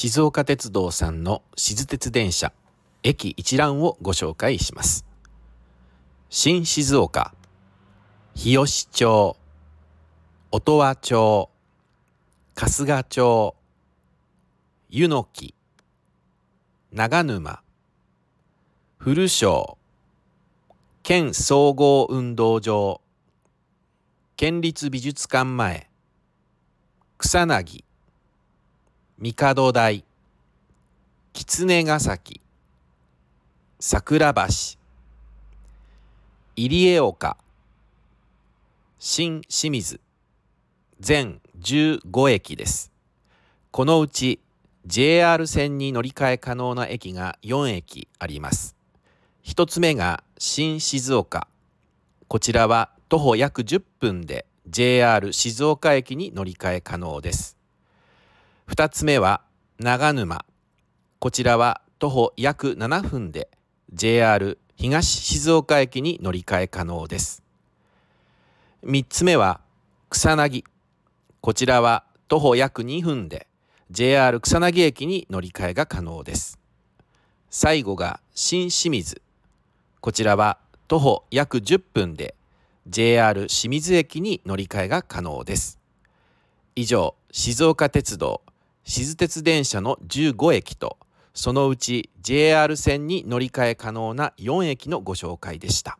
静岡鉄道さんの静鉄電車駅一覧をご紹介します。新静岡日吉町音羽町春日町湯の木長沼古庄県総合運動場県立美術館前草薙帝台狐ヶ崎桜橋入江岡新清水全15駅です。このうち JR 線に乗り換え可能な駅が4駅あります。一つ目が新静岡。こちらは徒歩約10分で JR 静岡駅に乗り換え可能です。2つ目は長沼。こちらは徒歩約7分で JR 東静岡駅に乗り換え可能です。3つ目は草薙。こちらは徒歩約2分で JR 草薙駅に乗り換えが可能です。最後が新清水。こちらは徒歩約10分で JR 清水駅に乗り換えが可能です。以上静岡鉄道。静鉄電車の15駅とそのうち JR 線に乗り換え可能な4駅のご紹介でした。